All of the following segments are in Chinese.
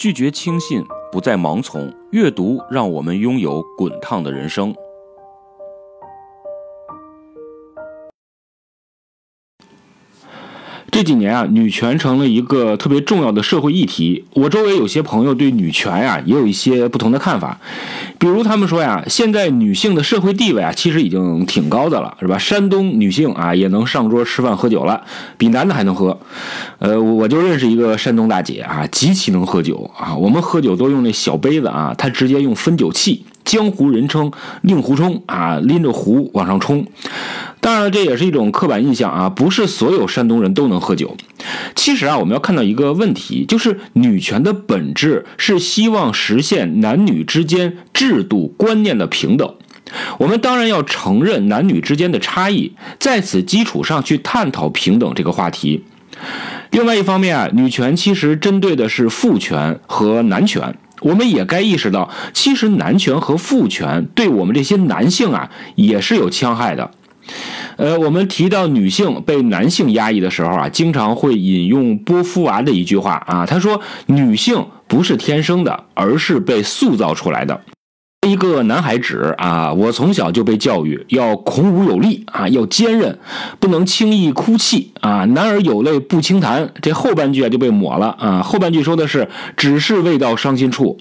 拒绝轻信，不再盲从。阅读让我们拥有滚烫的人生。这几年啊，女权成了一个特别重要的社会议题。我周围有些朋友对女权呀也有一些不同的看法，比如他们说呀，现在女性的社会地位啊其实已经挺高的了，是吧？山东女性啊也能上桌吃饭喝酒了，比男的还能喝。呃，我就认识一个山东大姐啊，极其能喝酒啊。我们喝酒都用那小杯子啊，她直接用分酒器。江湖人称令狐冲啊，拎着壶往上冲。当然，这也是一种刻板印象啊，不是所有山东人都能喝酒。其实啊，我们要看到一个问题，就是女权的本质是希望实现男女之间制度观念的平等。我们当然要承认男女之间的差异，在此基础上去探讨平等这个话题。另外一方面啊，女权其实针对的是父权和男权。我们也该意识到，其实男权和父权对我们这些男性啊，也是有戕害的。呃，我们提到女性被男性压抑的时候啊，经常会引用波伏娃的一句话啊，他说：“女性不是天生的，而是被塑造出来的。”一个男孩子啊，我从小就被教育要孔武有力啊，要坚韧，不能轻易哭泣啊。男儿有泪不轻弹，这后半句啊就被抹了啊。后半句说的是，只是未到伤心处。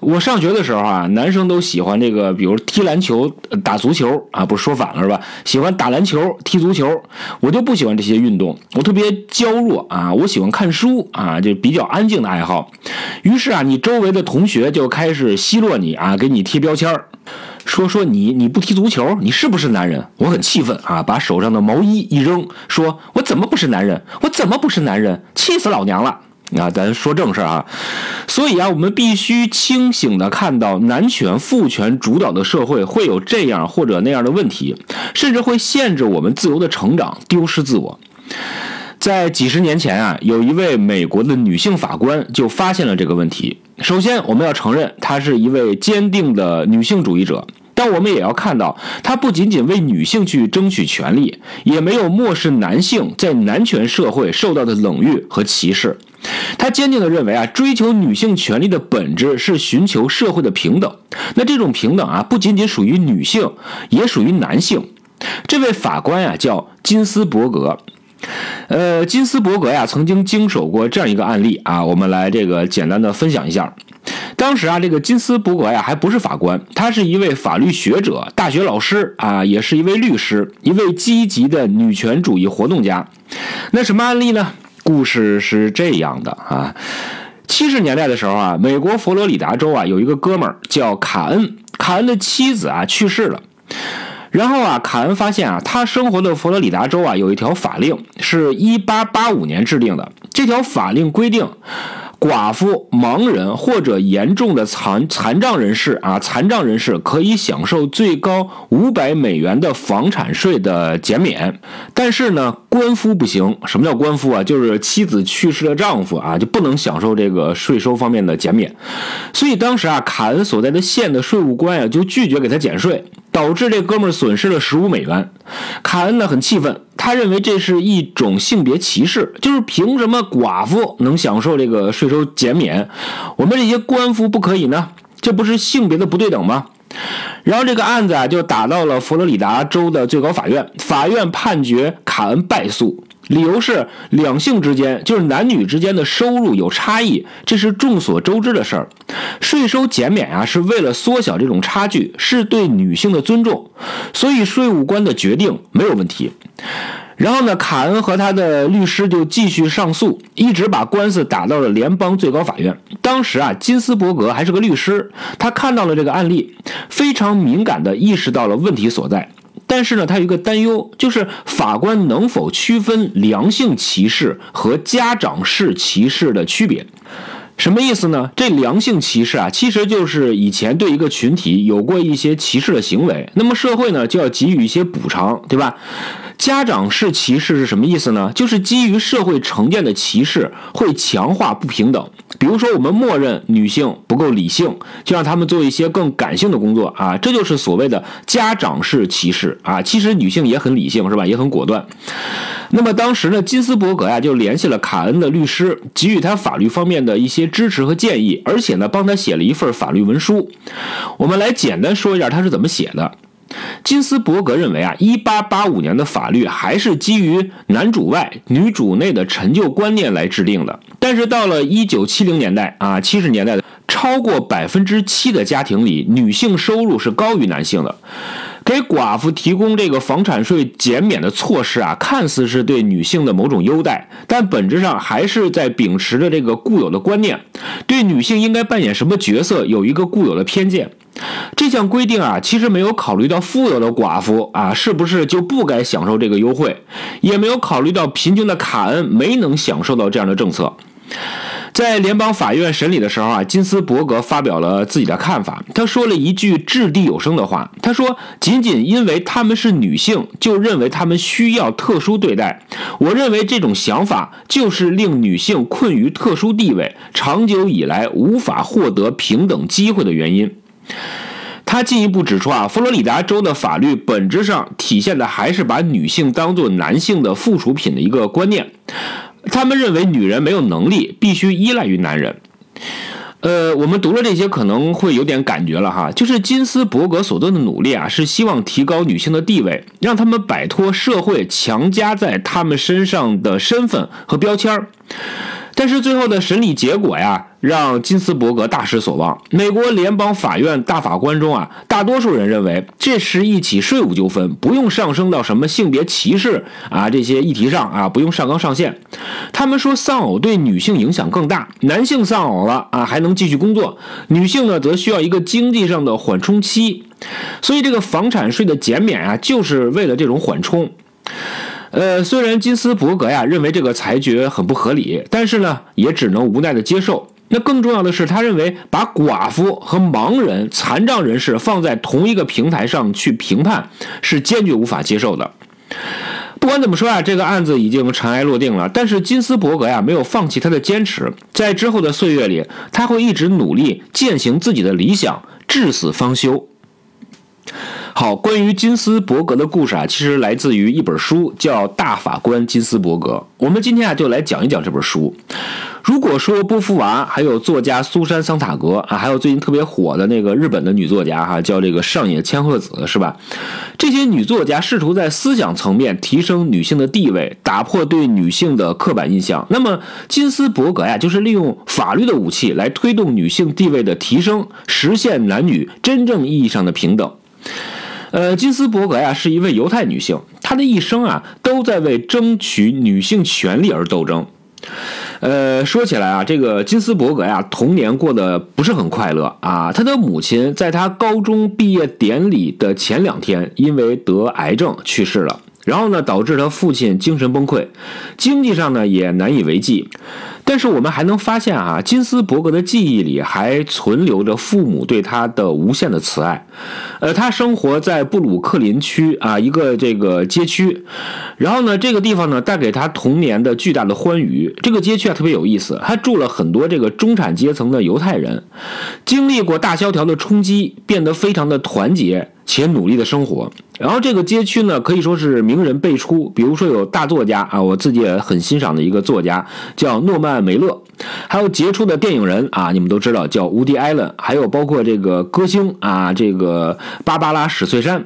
我上学的时候啊，男生都喜欢这个，比如踢篮球、打足球啊，不是说反了是吧？喜欢打篮球、踢足球，我就不喜欢这些运动，我特别娇弱啊，我喜欢看书啊，就比较安静的爱好。于是啊，你周围的同学就开始奚落你啊，给你贴标签说说你你不踢足球，你是不是男人？我很气愤啊，把手上的毛衣一扔，说我怎么不是男人？我怎么不是男人？气死老娘了！啊，咱说正事儿啊，所以啊，我们必须清醒的看到，男权、父权主导的社会会有这样或者那样的问题，甚至会限制我们自由的成长，丢失自我。在几十年前啊，有一位美国的女性法官就发现了这个问题。首先，我们要承认她是一位坚定的女性主义者，但我们也要看到，她不仅仅为女性去争取权利，也没有漠视男性在男权社会受到的冷遇和歧视。他坚定地认为啊，追求女性权利的本质是寻求社会的平等。那这种平等啊，不仅仅属于女性，也属于男性。这位法官呀，叫金斯伯格。呃，金斯伯格呀，曾经经手过这样一个案例啊，我们来这个简单的分享一下。当时啊，这个金斯伯格呀，还不是法官，他是一位法律学者、大学老师啊，也是一位律师，一位积极的女权主义活动家。那什么案例呢？故事是这样的啊，七十年代的时候啊，美国佛罗里达州啊有一个哥们儿叫卡恩，卡恩的妻子啊去世了，然后啊，卡恩发现啊，他生活的佛罗里达州啊有一条法令，是一八八五年制定的，这条法令规定。寡妇、盲人或者严重的残残障人士啊，残障人士可以享受最高五百美元的房产税的减免，但是呢，官夫不行。什么叫官夫啊？就是妻子去世的丈夫啊，就不能享受这个税收方面的减免。所以当时啊，卡恩所在的县的税务官啊，就拒绝给他减税。导致这哥们儿损失了十五美元，卡恩呢很气愤，他认为这是一种性别歧视，就是凭什么寡妇能享受这个税收减免，我们这些官夫不可以呢？这不是性别的不对等吗？然后这个案子啊就打到了佛罗里达州的最高法院，法院判决卡恩败诉。理由是两性之间，就是男女之间的收入有差异，这是众所周知的事儿。税收减免啊，是为了缩小这种差距，是对女性的尊重，所以税务官的决定没有问题。然后呢，卡恩和他的律师就继续上诉，一直把官司打到了联邦最高法院。当时啊，金斯伯格还是个律师，他看到了这个案例，非常敏感地意识到了问题所在。但是呢，他有一个担忧，就是法官能否区分良性歧视和家长式歧视的区别？什么意思呢？这良性歧视啊，其实就是以前对一个群体有过一些歧视的行为，那么社会呢就要给予一些补偿，对吧？家长式歧视是什么意思呢？就是基于社会成见的歧视会强化不平等。比如说，我们默认女性不够理性，就让她们做一些更感性的工作啊，这就是所谓的家长式歧视啊。其实女性也很理性，是吧？也很果断。那么当时呢，金斯伯格呀就联系了卡恩的律师，给予他法律方面的一些支持和建议，而且呢帮他写了一份法律文书。我们来简单说一下他是怎么写的。金斯伯格认为啊，一八八五年的法律还是基于男主外女主内的陈旧观念来制定的。但是到了一九七零年代啊，七十年代的超过百分之七的家庭里，女性收入是高于男性的。给寡妇提供这个房产税减免的措施啊，看似是对女性的某种优待，但本质上还是在秉持着这个固有的观念，对女性应该扮演什么角色有一个固有的偏见。这项规定啊，其实没有考虑到富有的寡妇啊，是不是就不该享受这个优惠，也没有考虑到贫穷的卡恩没能享受到这样的政策。在联邦法院审理的时候啊，金斯伯格发表了自己的看法。他说了一句掷地有声的话：“他说，仅仅因为她们是女性，就认为她们需要特殊对待。我认为这种想法就是令女性困于特殊地位，长久以来无法获得平等机会的原因。”他进一步指出啊，佛罗里达州的法律本质上体现的还是把女性当作男性的附属品的一个观念。他们认为女人没有能力，必须依赖于男人。呃，我们读了这些可能会有点感觉了哈，就是金斯伯格所做的努力啊，是希望提高女性的地位，让他们摆脱社会强加在他们身上的身份和标签儿。但是最后的审理结果呀，让金斯伯格大失所望。美国联邦法院大法官中啊，大多数人认为这是一起税务纠纷，不用上升到什么性别歧视啊这些议题上啊，不用上纲上线。他们说丧偶对女性影响更大，男性丧偶了啊还能继续工作，女性呢则需要一个经济上的缓冲期。所以这个房产税的减免啊，就是为了这种缓冲。呃，虽然金斯伯格呀认为这个裁决很不合理，但是呢，也只能无奈的接受。那更重要的是，他认为把寡妇和盲人、残障人士放在同一个平台上去评判，是坚决无法接受的。不管怎么说啊，这个案子已经尘埃落定了。但是金斯伯格呀没有放弃他的坚持，在之后的岁月里，他会一直努力践行自己的理想，至死方休。好，关于金斯伯格的故事啊，其实来自于一本书，叫《大法官金斯伯格》。我们今天啊，就来讲一讲这本书。如果说波伏娃，还有作家苏珊桑塔格啊，还有最近特别火的那个日本的女作家哈，叫这个上野千鹤子，是吧？这些女作家试图在思想层面提升女性的地位，打破对女性的刻板印象。那么金斯伯格呀，就是利用法律的武器来推动女性地位的提升，实现男女真正意义上的平等。呃，金斯伯格呀是一位犹太女性，她的一生啊都在为争取女性权利而斗争。呃，说起来啊，这个金斯伯格呀童年过得不是很快乐啊。他的母亲在他高中毕业典礼的前两天因为得癌症去世了，然后呢导致他父亲精神崩溃，经济上呢也难以为继。但是我们还能发现啊，金斯伯格的记忆里还存留着父母对他的无限的慈爱。呃，他生活在布鲁克林区啊一个这个街区，然后呢，这个地方呢带给他童年的巨大的欢愉。这个街区啊特别有意思，他住了很多这个中产阶层的犹太人，经历过大萧条的冲击，变得非常的团结。且努力的生活，然后这个街区呢可以说是名人辈出，比如说有大作家啊，我自己也很欣赏的一个作家叫诺曼梅勒，还有杰出的电影人啊，你们都知道叫乌迪艾伦，还有包括这个歌星啊，这个芭芭拉史翠珊。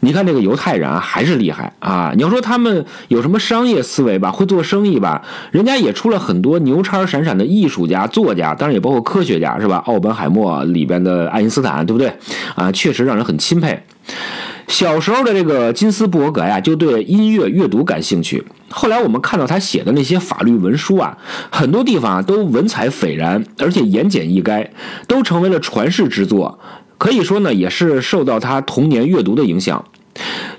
你看这个犹太人啊，还是厉害啊！你要说他们有什么商业思维吧，会做生意吧，人家也出了很多牛叉闪闪的艺术家、作家，当然也包括科学家，是吧？奥本海默里边的爱因斯坦，对不对？啊，确实让人很钦佩。小时候的这个金斯伯格呀，就对音乐阅读感兴趣。后来我们看到他写的那些法律文书啊，很多地方啊都文采斐然，而且言简意赅，都成为了传世之作。可以说呢，也是受到他童年阅读的影响。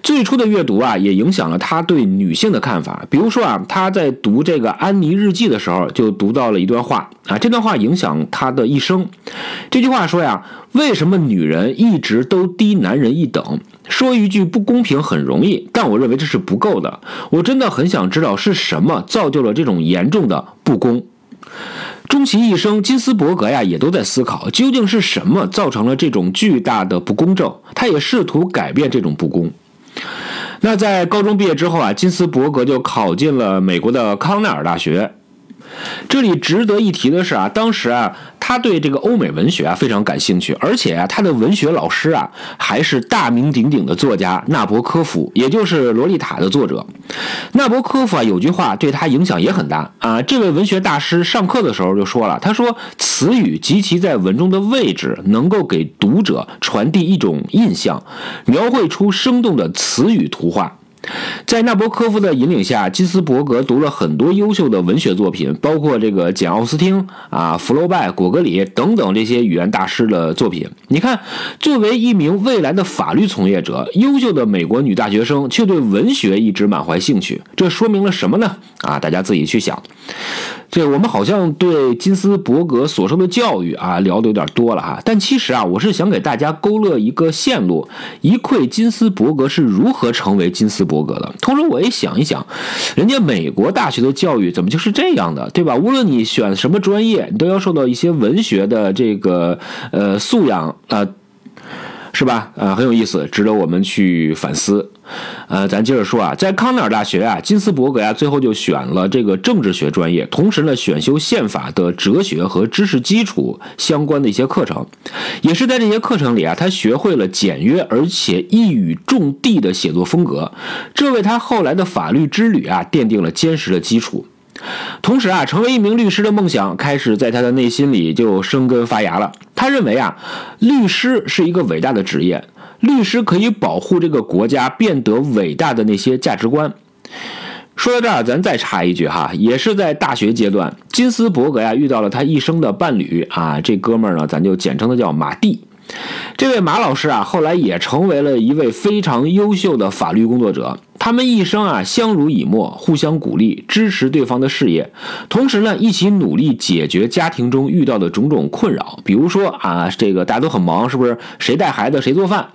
最初的阅读啊，也影响了他对女性的看法。比如说啊，他在读这个《安妮日记》的时候，就读到了一段话啊，这段话影响他的一生。这句话说呀：“为什么女人一直都低男人一等？说一句不公平很容易，但我认为这是不够的。我真的很想知道是什么造就了这种严重的不公。”终其一生，金斯伯格呀也都在思考，究竟是什么造成了这种巨大的不公正。他也试图改变这种不公。那在高中毕业之后啊，金斯伯格就考进了美国的康奈尔大学。这里值得一提的是啊，当时啊，他对这个欧美文学啊非常感兴趣，而且啊，他的文学老师啊还是大名鼎鼎的作家纳博科夫，也就是《洛丽塔》的作者。纳博科夫啊有句话对他影响也很大啊，这位文学大师上课的时候就说了，他说词语及其在文中的位置，能够给读者传递一种印象，描绘出生动的词语图画。在纳博科夫的引领下，金斯伯格读了很多优秀的文学作品，包括这个简·奥斯汀啊、福楼拜、果戈里等等这些语言大师的作品。你看，作为一名未来的法律从业者，优秀的美国女大学生却对文学一直满怀兴趣，这说明了什么呢？啊，大家自己去想。这我们好像对金斯伯格所受的教育啊聊的有点多了哈，但其实啊，我是想给大家勾勒一个线路，一窥金斯伯格是如何成为金斯伯格的。同时，我也想一想，人家美国大学的教育怎么就是这样的，对吧？无论你选什么专业，你都要受到一些文学的这个呃素养啊。是吧？呃，很有意思，值得我们去反思。呃，咱接着说啊，在康奈尔大学啊，金斯伯格呀，最后就选了这个政治学专业，同时呢，选修宪法的哲学和知识基础相关的一些课程。也是在这些课程里啊，他学会了简约而且一语中的的写作风格，这为他后来的法律之旅啊奠定了坚实的基础。同时啊，成为一名律师的梦想开始在他的内心里就生根发芽了。他认为啊，律师是一个伟大的职业，律师可以保护这个国家变得伟大的那些价值观。说到这儿，咱再插一句哈，也是在大学阶段，金斯伯格呀遇到了他一生的伴侣啊，这哥们儿呢，咱就简称他叫马蒂。这位马老师啊，后来也成为了一位非常优秀的法律工作者。他们一生啊相濡以沫，互相鼓励，支持对方的事业，同时呢一起努力解决家庭中遇到的种种困扰。比如说啊，这个大家都很忙，是不是？谁带孩子谁做饭？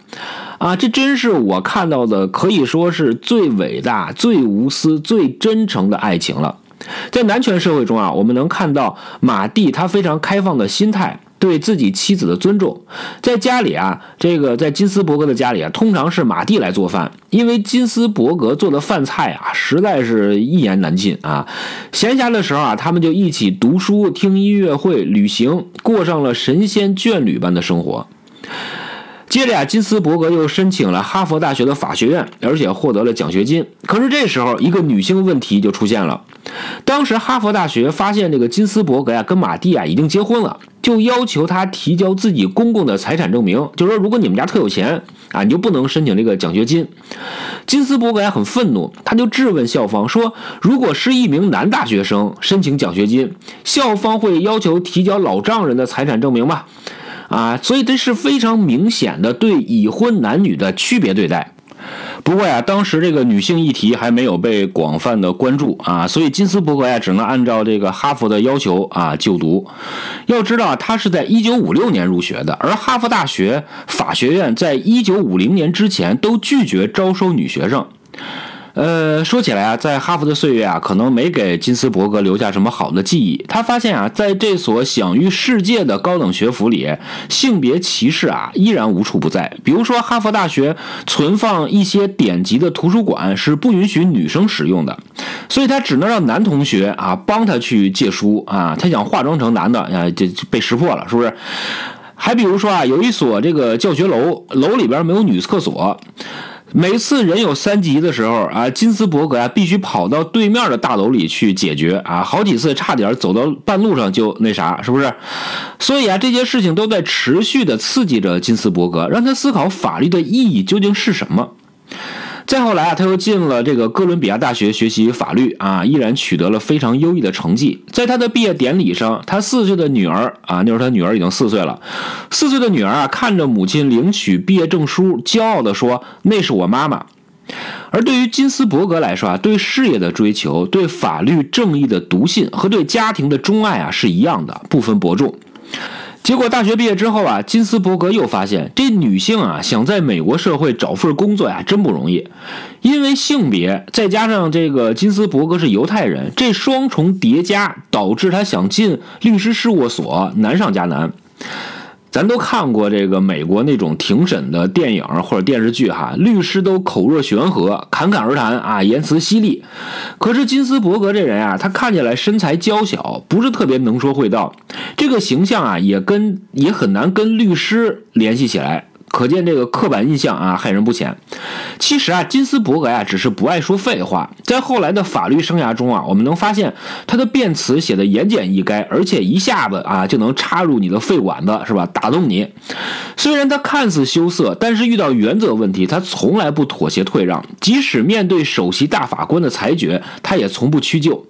啊，这真是我看到的可以说是最伟大、最无私、最真诚的爱情了。在男权社会中啊，我们能看到马蒂他非常开放的心态。对自己妻子的尊重，在家里啊，这个在金斯伯格的家里啊，通常是马蒂来做饭，因为金斯伯格做的饭菜啊，实在是一言难尽啊。闲暇的时候啊，他们就一起读书、听音乐会、旅行，过上了神仙眷侣般的生活。接着呀，金斯伯格又申请了哈佛大学的法学院，而且获得了奖学金。可是这时候，一个女性问题就出现了。当时哈佛大学发现这个金斯伯格呀跟马蒂啊已经结婚了，就要求他提交自己公公的财产证明，就说如果你们家特有钱啊，你就不能申请这个奖学金。金斯伯格很愤怒，他就质问校方说，如果是一名男大学生申请奖学金，校方会要求提交老丈人的财产证明吗？啊，所以这是非常明显的对已婚男女的区别对待。不过呀，当时这个女性议题还没有被广泛的关注啊，所以金斯伯格呀只能按照这个哈佛的要求啊就读。要知道，他是在一九五六年入学的，而哈佛大学法学院在一九五零年之前都拒绝招收女学生。呃，说起来啊，在哈佛的岁月啊，可能没给金斯伯格留下什么好的记忆。他发现啊，在这所享誉世界的高等学府里，性别歧视啊依然无处不在。比如说，哈佛大学存放一些典籍的图书馆是不允许女生使用的，所以他只能让男同学啊帮他去借书啊。他想化妆成男的啊，就被识破了，是不是？还比如说啊，有一所这个教学楼，楼里边没有女厕所。每次人有三级的时候啊，金斯伯格啊必须跑到对面的大楼里去解决啊，好几次差点走到半路上就那啥，是不是？所以啊，这些事情都在持续的刺激着金斯伯格，让他思考法律的意义究竟是什么。再后来啊，他又进了这个哥伦比亚大学学习法律啊，依然取得了非常优异的成绩。在他的毕业典礼上，他四岁的女儿啊，那时候他女儿已经四岁了，四岁的女儿啊，看着母亲领取毕业证书，骄傲地说：“那是我妈妈。”而对于金斯伯格来说啊，对事业的追求、对法律正义的笃信和对家庭的钟爱啊是一样的，不分伯仲。结果大学毕业之后啊，金斯伯格又发现，这女性啊想在美国社会找份工作呀，真不容易。因为性别再加上这个金斯伯格是犹太人，这双重叠加导致他想进律师事务所难上加难。咱都看过这个美国那种庭审的电影或者电视剧哈，律师都口若悬河，侃侃而谈啊，言辞犀利。可是金斯伯格这人啊，他看起来身材娇小，不是特别能说会道，这个形象啊，也跟也很难跟律师联系起来。可见这个刻板印象啊，害人不浅。其实啊，金斯伯格呀，只是不爱说废话。在后来的法律生涯中啊，我们能发现他的辩词写的言简意赅，而且一下子啊就能插入你的肺管子，是吧？打动你。虽然他看似羞涩，但是遇到原则问题，他从来不妥协退让。即使面对首席大法官的裁决，他也从不屈就。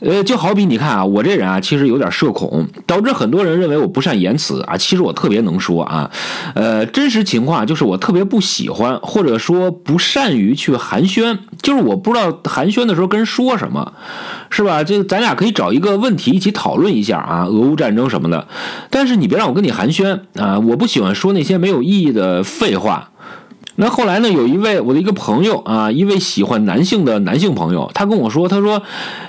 呃，就好比你看啊，我这人啊，其实有点社恐，导致很多人认为我不善言辞啊。其实我特别能说啊，呃，真实情况就是我特别不喜欢，或者说不善于去寒暄，就是我不知道寒暄的时候跟人说什么，是吧？这咱俩可以找一个问题一起讨论一下啊，俄乌战争什么的。但是你别让我跟你寒暄啊，我不喜欢说那些没有意义的废话。那后来呢？有一位我的一个朋友啊，一位喜欢男性的男性朋友，他跟我说，他说，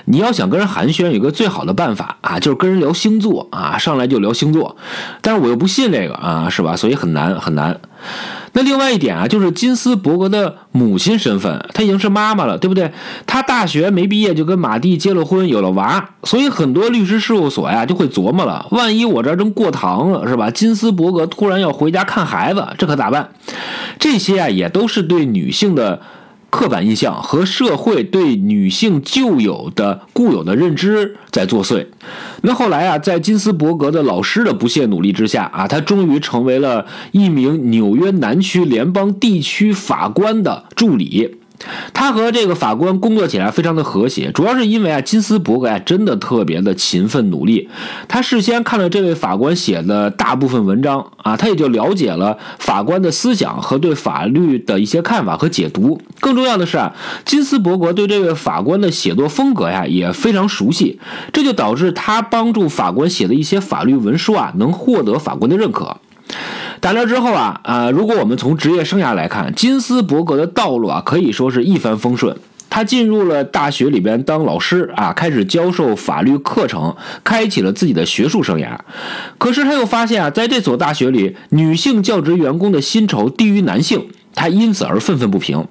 你要想跟人寒暄，有个最好的办法啊，就是跟人聊星座啊，上来就聊星座。但是我又不信这个啊，是吧？所以很难很难。那另外一点啊，就是金斯伯格的母亲身份，她已经是妈妈了，对不对？她大学没毕业就跟马蒂结了婚，有了娃，所以很多律师事务所呀就会琢磨了：万一我这正过堂了，是吧？金斯伯格突然要回家看孩子，这可咋办？这些啊，也都是对女性的。刻板印象和社会对女性旧有的固有的认知在作祟。那后来啊，在金斯伯格的老师的不懈努力之下啊，他终于成为了一名纽约南区联邦地区法官的助理。他和这个法官工作起来非常的和谐，主要是因为啊，金斯伯格呀真的特别的勤奋努力。他事先看了这位法官写的大部分文章啊，他也就了解了法官的思想和对法律的一些看法和解读。更重要的是啊，金斯伯格对这位法官的写作风格呀也非常熟悉，这就导致他帮助法官写的一些法律文书啊能获得法官的认可。打那之后啊，啊，如果我们从职业生涯来看，金斯伯格的道路啊，可以说是一帆风顺。他进入了大学里边当老师啊，开始教授法律课程，开启了自己的学术生涯。可是他又发现啊，在这所大学里，女性教职员工的薪酬低于男性。他因此而愤愤不平。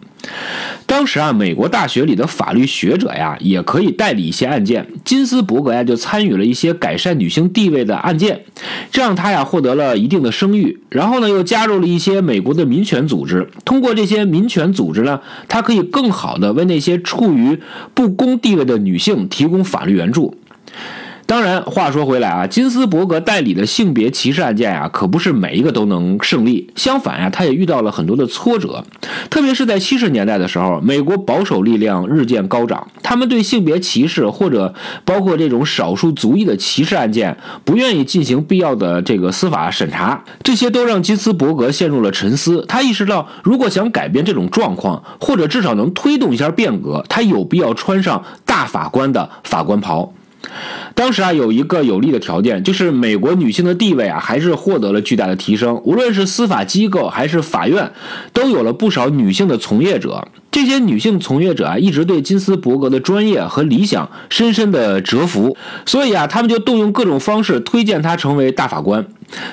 当时啊，美国大学里的法律学者呀，也可以代理一些案件。金斯伯格呀，就参与了一些改善女性地位的案件，这让他呀获得了一定的声誉。然后呢，又加入了一些美国的民权组织。通过这些民权组织呢，他可以更好的为那些处于不公地位的女性提供法律援助。当然，话说回来啊，金斯伯格代理的性别歧视案件呀，可不是每一个都能胜利。相反呀，他也遇到了很多的挫折。特别是在七十年代的时候，美国保守力量日渐高涨，他们对性别歧视或者包括这种少数族裔的歧视案件，不愿意进行必要的这个司法审查，这些都让金斯伯格陷入了沉思。他意识到，如果想改变这种状况，或者至少能推动一下变革，他有必要穿上大法官的法官袍。当时啊，有一个有利的条件，就是美国女性的地位啊，还是获得了巨大的提升。无论是司法机构还是法院，都有了不少女性的从业者。这些女性从业者啊，一直对金斯伯格的专业和理想深深的折服，所以啊，他们就动用各种方式推荐她成为大法官。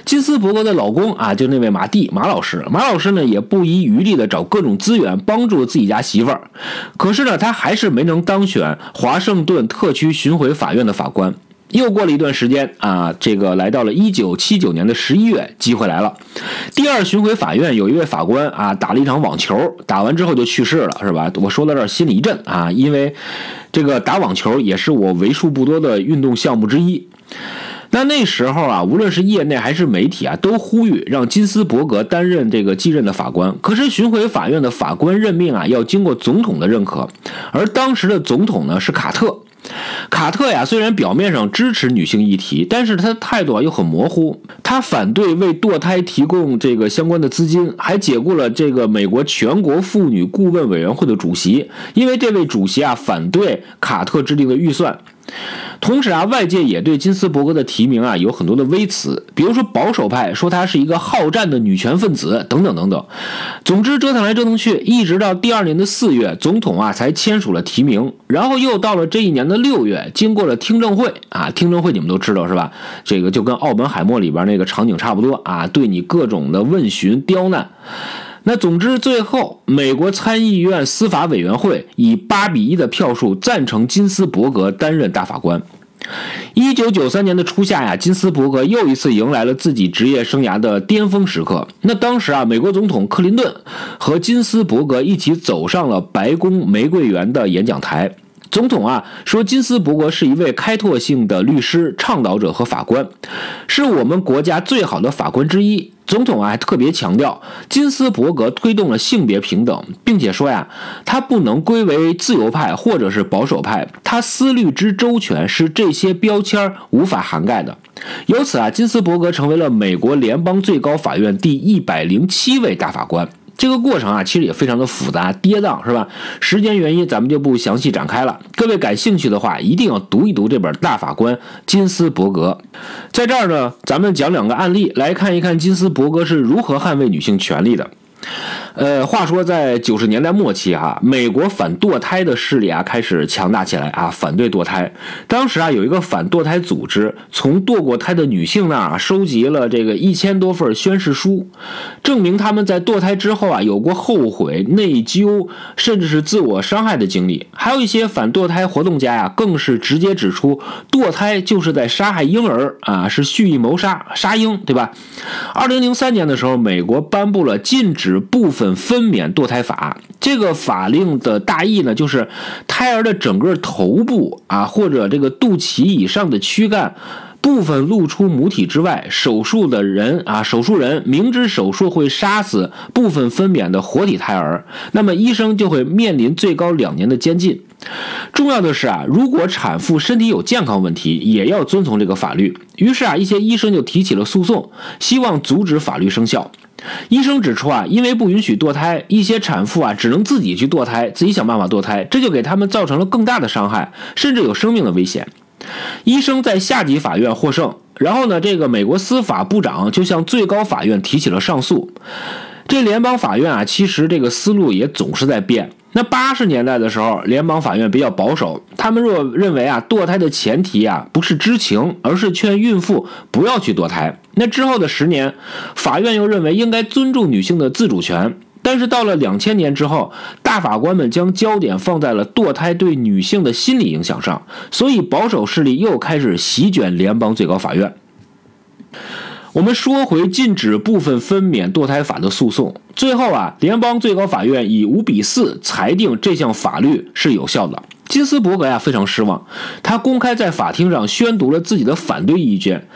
金斯伯格的老公啊，就那位马蒂马老师，马老师呢也不遗余力的找各种资源帮助自己家媳妇儿，可是呢，他还是没能当选华盛顿特区巡回法院的法官。又过了一段时间啊，这个来到了一九七九年的十一月，机会来了。第二巡回法院有一位法官啊，打了一场网球，打完之后就去世了，是吧？我说到这儿心里一震啊，因为这个打网球也是我为数不多的运动项目之一。那那时候啊，无论是业内还是媒体啊，都呼吁让金斯伯格担任这个继任的法官。可是巡回法院的法官任命啊，要经过总统的认可，而当时的总统呢是卡特。卡特呀，虽然表面上支持女性议题，但是他的态度啊又很模糊。他反对为堕胎提供这个相关的资金，还解雇了这个美国全国妇女顾问委员会的主席，因为这位主席啊反对卡特制定的预算。同时啊，外界也对金斯伯格的提名啊有很多的微词，比如说保守派说她是一个好战的女权分子等等等等。总之折腾来折腾去，一直到第二年的四月，总统啊才签署了提名，然后又到了这一年的六月，经过了听证会啊，听证会你们都知道是吧？这个就跟奥本海默里边那个场景差不多啊，对你各种的问询刁难。那总之，最后美国参议院司法委员会以八比一的票数赞成金斯伯格担任大法官。一九九三年的初夏呀，金斯伯格又一次迎来了自己职业生涯的巅峰时刻。那当时啊，美国总统克林顿和金斯伯格一起走上了白宫玫瑰园的演讲台。总统啊说，金斯伯格是一位开拓性的律师、倡导者和法官，是我们国家最好的法官之一。总统啊还特别强调，金斯伯格推动了性别平等，并且说呀，他不能归为自由派或者是保守派，他思虑之周全，是这些标签无法涵盖的。由此啊，金斯伯格成为了美国联邦最高法院第一百零七位大法官。这个过程啊，其实也非常的复杂跌宕，是吧？时间原因，咱们就不详细展开了。各位感兴趣的话，一定要读一读这本《大法官金斯伯格》。在这儿呢，咱们讲两个案例，来看一看金斯伯格是如何捍卫女性权利的。呃，话说在九十年代末期哈，美国反堕胎的势力啊开始强大起来啊，反对堕胎。当时啊，有一个反堕胎组织从堕过胎的女性那儿收集了这个一千多份宣誓书，证明他们在堕胎之后啊有过后悔、内疚，甚至是自我伤害的经历。还有一些反堕胎活动家呀，更是直接指出堕胎就是在杀害婴儿啊，是蓄意谋杀、杀婴，对吧？二零零三年的时候，美国颁布了禁止。部分分娩堕胎法，这个法令的大意呢，就是胎儿的整个头部啊，或者这个肚脐以上的躯干部分露出母体之外，手术的人啊，手术人明知手术会杀死部分分娩的活体胎儿，那么医生就会面临最高两年的监禁。重要的是啊，如果产妇身体有健康问题，也要遵从这个法律。于是啊，一些医生就提起了诉讼，希望阻止法律生效。医生指出啊，因为不允许堕胎，一些产妇啊只能自己去堕胎，自己想办法堕胎，这就给他们造成了更大的伤害，甚至有生命的危险。医生在下级法院获胜，然后呢，这个美国司法部长就向最高法院提起了上诉。这联邦法院啊，其实这个思路也总是在变。那八十年代的时候，联邦法院比较保守，他们若认为啊，堕胎的前提啊不是知情，而是劝孕妇不要去堕胎。那之后的十年，法院又认为应该尊重女性的自主权。但是到了两千年之后，大法官们将焦点放在了堕胎对女性的心理影响上，所以保守势力又开始席卷联邦最高法院。我们说回禁止部分分娩堕胎法的诉讼，最后啊，联邦最高法院以五比四裁定这项法律是有效的。金斯伯格呀非常失望，他公开在法庭上宣读了自己的反对意见。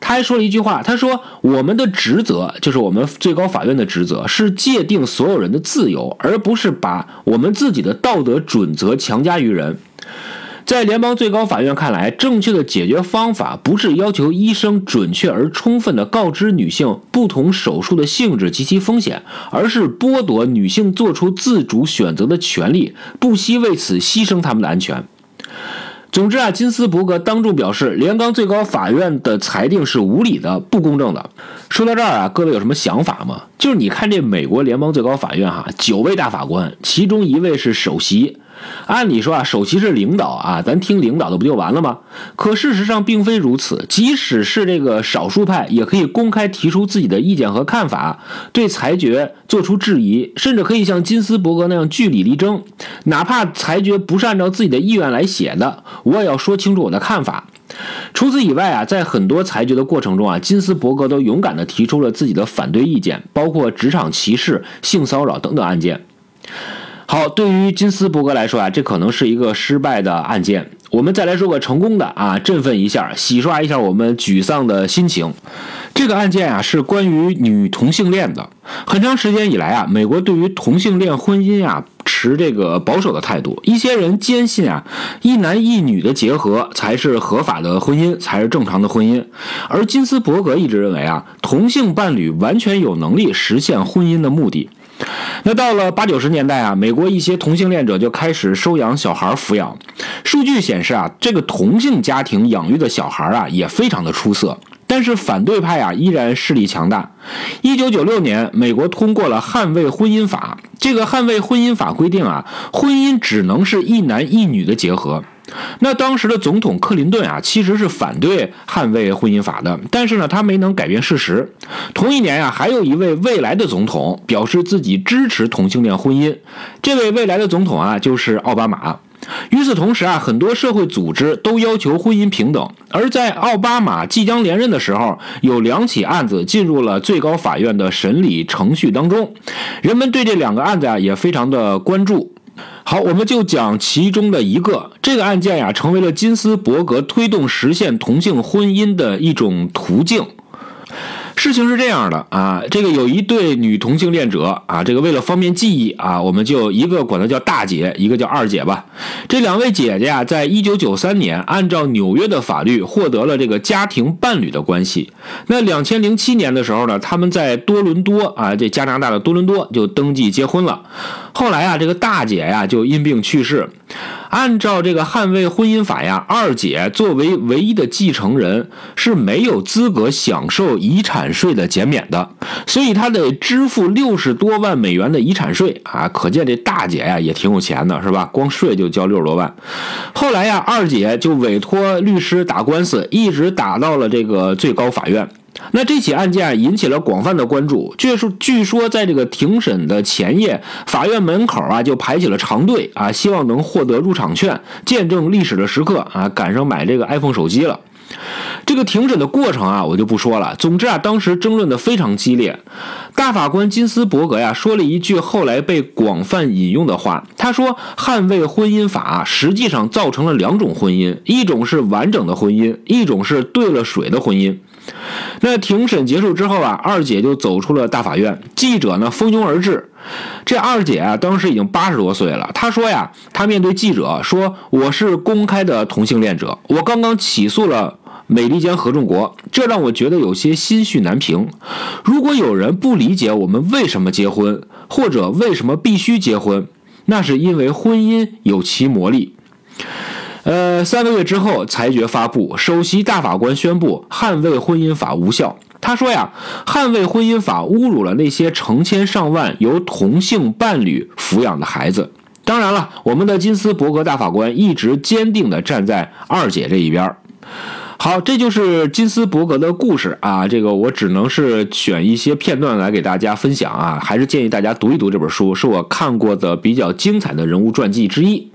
他还说了一句话，他说：“我们的职责就是我们最高法院的职责是界定所有人的自由，而不是把我们自己的道德准则强加于人。”在联邦最高法院看来，正确的解决方法不是要求医生准确而充分地告知女性不同手术的性质及其风险，而是剥夺女性做出自主选择的权利，不惜为此牺牲她们的安全。总之啊，金斯伯格当众表示，联邦最高法院的裁定是无理的、不公正的。说到这儿啊，各位有什么想法吗？就是你看这美国联邦最高法院哈，九位大法官，其中一位是首席。按理说啊，首席是领导啊，咱听领导的不就完了吗？可事实上并非如此。即使是这个少数派，也可以公开提出自己的意见和看法，对裁决做出质疑，甚至可以像金斯伯格那样据理力争。哪怕裁决不是按照自己的意愿来写的，我也要说清楚我的看法。除此以外啊，在很多裁决的过程中啊，金斯伯格都勇敢地提出了自己的反对意见，包括职场歧视、性骚扰等等案件。好，对于金斯伯格来说啊，这可能是一个失败的案件。我们再来说个成功的啊，振奋一下，洗刷一下我们沮丧的心情。这个案件啊，是关于女同性恋的。很长时间以来啊，美国对于同性恋婚姻啊持这个保守的态度。一些人坚信啊，一男一女的结合才是合法的婚姻，才是正常的婚姻。而金斯伯格一直认为啊，同性伴侣完全有能力实现婚姻的目的。那到了八九十年代啊，美国一些同性恋者就开始收养小孩抚养。数据显示啊，这个同性家庭养育的小孩啊也非常的出色。但是反对派啊依然势力强大。一九九六年，美国通过了《捍卫婚姻法》。这个《捍卫婚姻法》规定啊，婚姻只能是一男一女的结合。那当时的总统克林顿啊，其实是反对捍卫婚姻法的，但是呢，他没能改变事实。同一年呀，还有一位未来的总统表示自己支持同性恋婚姻。这位未来的总统啊，就是奥巴马。与此同时啊，很多社会组织都要求婚姻平等。而在奥巴马即将连任的时候，有两起案子进入了最高法院的审理程序当中，人们对这两个案子啊也非常的关注。好，我们就讲其中的一个。这个案件呀，成为了金斯伯格推动实现同性婚姻的一种途径。事情是这样的啊，这个有一对女同性恋者啊，这个为了方便记忆啊，我们就一个管她叫大姐，一个叫二姐吧。这两位姐姐啊，在一九九三年按照纽约的法律获得了这个家庭伴侣的关系。那两千零七年的时候呢，他们在多伦多啊，这加拿大的多伦多就登记结婚了。后来啊，这个大姐呀就因病去世。按照这个捍卫婚姻法呀，二姐作为唯一的继承人是没有资格享受遗产税的减免的，所以她得支付六十多万美元的遗产税啊！可见这大姐呀也挺有钱的，是吧？光税就交六十多万。后来呀，二姐就委托律师打官司，一直打到了这个最高法院。那这起案件引起了广泛的关注，据说据说在这个庭审的前夜，法院门口啊就排起了长队啊，希望能获得入场券，见证历史的时刻啊，赶上买这个 iPhone 手机了。这个庭审的过程啊，我就不说了。总之啊，当时争论的非常激烈。大法官金斯伯格呀说了一句后来被广泛引用的话，他说：“捍卫婚姻法实际上造成了两种婚姻，一种是完整的婚姻，一种是兑了水的婚姻。”那庭审结束之后啊，二姐就走出了大法院，记者呢蜂拥而至。这二姐啊，当时已经八十多岁了。她说呀，她面对记者说：“我是公开的同性恋者，我刚刚起诉了美利坚合众国，这让我觉得有些心绪难平。如果有人不理解我们为什么结婚，或者为什么必须结婚，那是因为婚姻有其魔力。”呃，三个月之后，裁决发布，首席大法官宣布捍卫婚姻法无效。他说呀，捍卫婚姻法侮辱了那些成千上万由同性伴侣抚养的孩子。当然了，我们的金斯伯格大法官一直坚定地站在二姐这一边。好，这就是金斯伯格的故事啊。这个我只能是选一些片段来给大家分享啊，还是建议大家读一读这本书，是我看过的比较精彩的人物传记之一。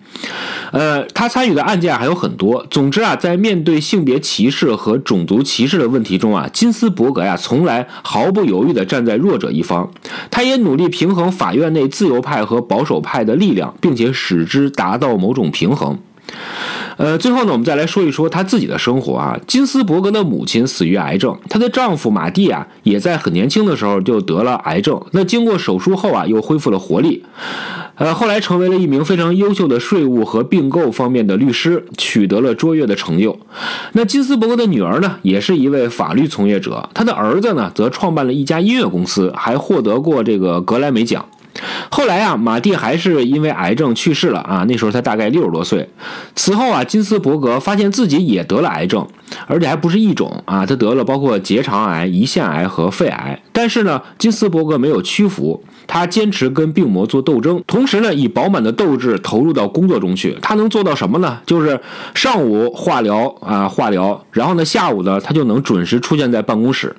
呃，他参与的案件还有很多。总之啊，在面对性别歧视和种族歧视的问题中啊，金斯伯格呀，从来毫不犹豫地站在弱者一方。他也努力平衡法院内自由派和保守派的力量，并且使之达到某种平衡。呃，最后呢，我们再来说一说他自己的生活啊。金斯伯格的母亲死于癌症，她的丈夫马蒂啊，也在很年轻的时候就得了癌症。那经过手术后啊，又恢复了活力。呃，后来成为了一名非常优秀的税务和并购方面的律师，取得了卓越的成就。那金斯伯格的女儿呢，也是一位法律从业者。他的儿子呢，则创办了一家音乐公司，还获得过这个格莱美奖。后来啊，马蒂还是因为癌症去世了啊，那时候他大概六十多岁。此后啊，金斯伯格发现自己也得了癌症，而且还不是一种啊，他得了包括结肠癌、胰腺癌和肺癌。但是呢，金斯伯格没有屈服。他坚持跟病魔做斗争，同时呢，以饱满的斗志投入到工作中去。他能做到什么呢？就是上午化疗啊，化疗，然后呢，下午呢，他就能准时出现在办公室。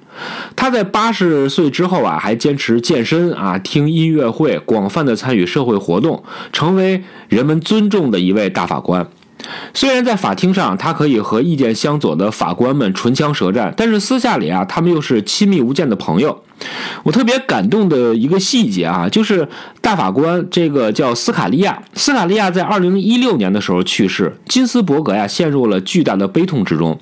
他在八十岁之后啊，还坚持健身啊，听音乐会，广泛的参与社会活动，成为人们尊重的一位大法官。虽然在法庭上，他可以和意见相左的法官们唇枪舌战，但是私下里啊，他们又是亲密无间的朋友。我特别感动的一个细节啊，就是大法官这个叫斯卡利亚，斯卡利亚在二零一六年的时候去世，金斯伯格呀陷入了巨大的悲痛之中。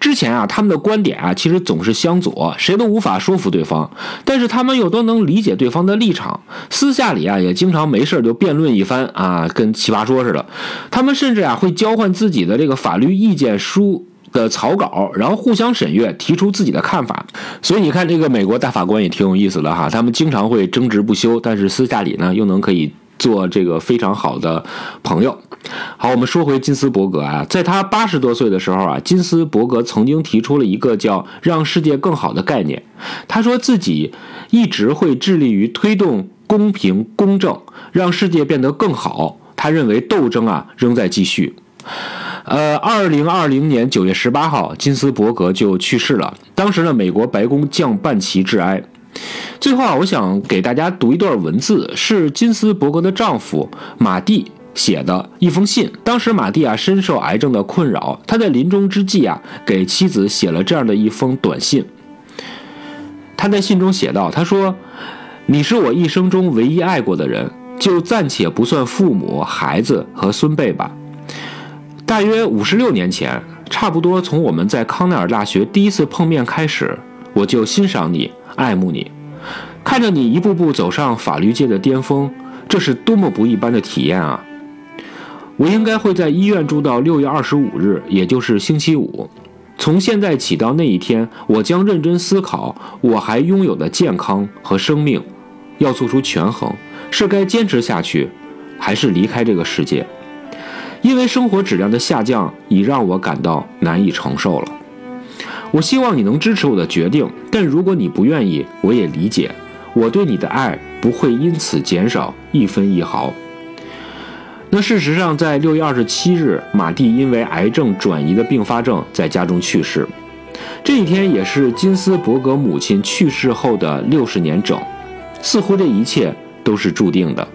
之前啊，他们的观点啊其实总是相左，谁都无法说服对方，但是他们又都能理解对方的立场，私下里啊也经常没事就辩论一番啊，跟奇葩说似的。他们甚至啊会交换自己的这个法律意见书。的草稿，然后互相审阅，提出自己的看法。所以你看，这个美国大法官也挺有意思的哈，他们经常会争执不休，但是私下里呢，又能可以做这个非常好的朋友。好，我们说回金斯伯格啊，在他八十多岁的时候啊，金斯伯格曾经提出了一个叫“让世界更好的”概念。他说自己一直会致力于推动公平公正，让世界变得更好。他认为斗争啊仍在继续。呃，二零二零年九月十八号，金斯伯格就去世了。当时呢，美国白宫降半旗致哀。最后啊，我想给大家读一段文字，是金斯伯格的丈夫马蒂写的一封信。当时马蒂啊深受癌症的困扰，他在临终之际啊给妻子写了这样的一封短信。他在信中写道：“他说，你是我一生中唯一爱过的人，就暂且不算父母、孩子和孙辈吧。”大约五十六年前，差不多从我们在康奈尔大学第一次碰面开始，我就欣赏你、爱慕你，看着你一步步走上法律界的巅峰，这是多么不一般的体验啊！我应该会在医院住到六月二十五日，也就是星期五。从现在起到那一天，我将认真思考我还拥有的健康和生命，要做出权衡：是该坚持下去，还是离开这个世界？因为生活质量的下降已让我感到难以承受了。我希望你能支持我的决定，但如果你不愿意，我也理解。我对你的爱不会因此减少一分一毫。那事实上，在六月二十七日，马蒂因为癌症转移的并发症在家中去世。这一天也是金斯伯格母亲去世后的六十年整。似乎这一切都是注定的。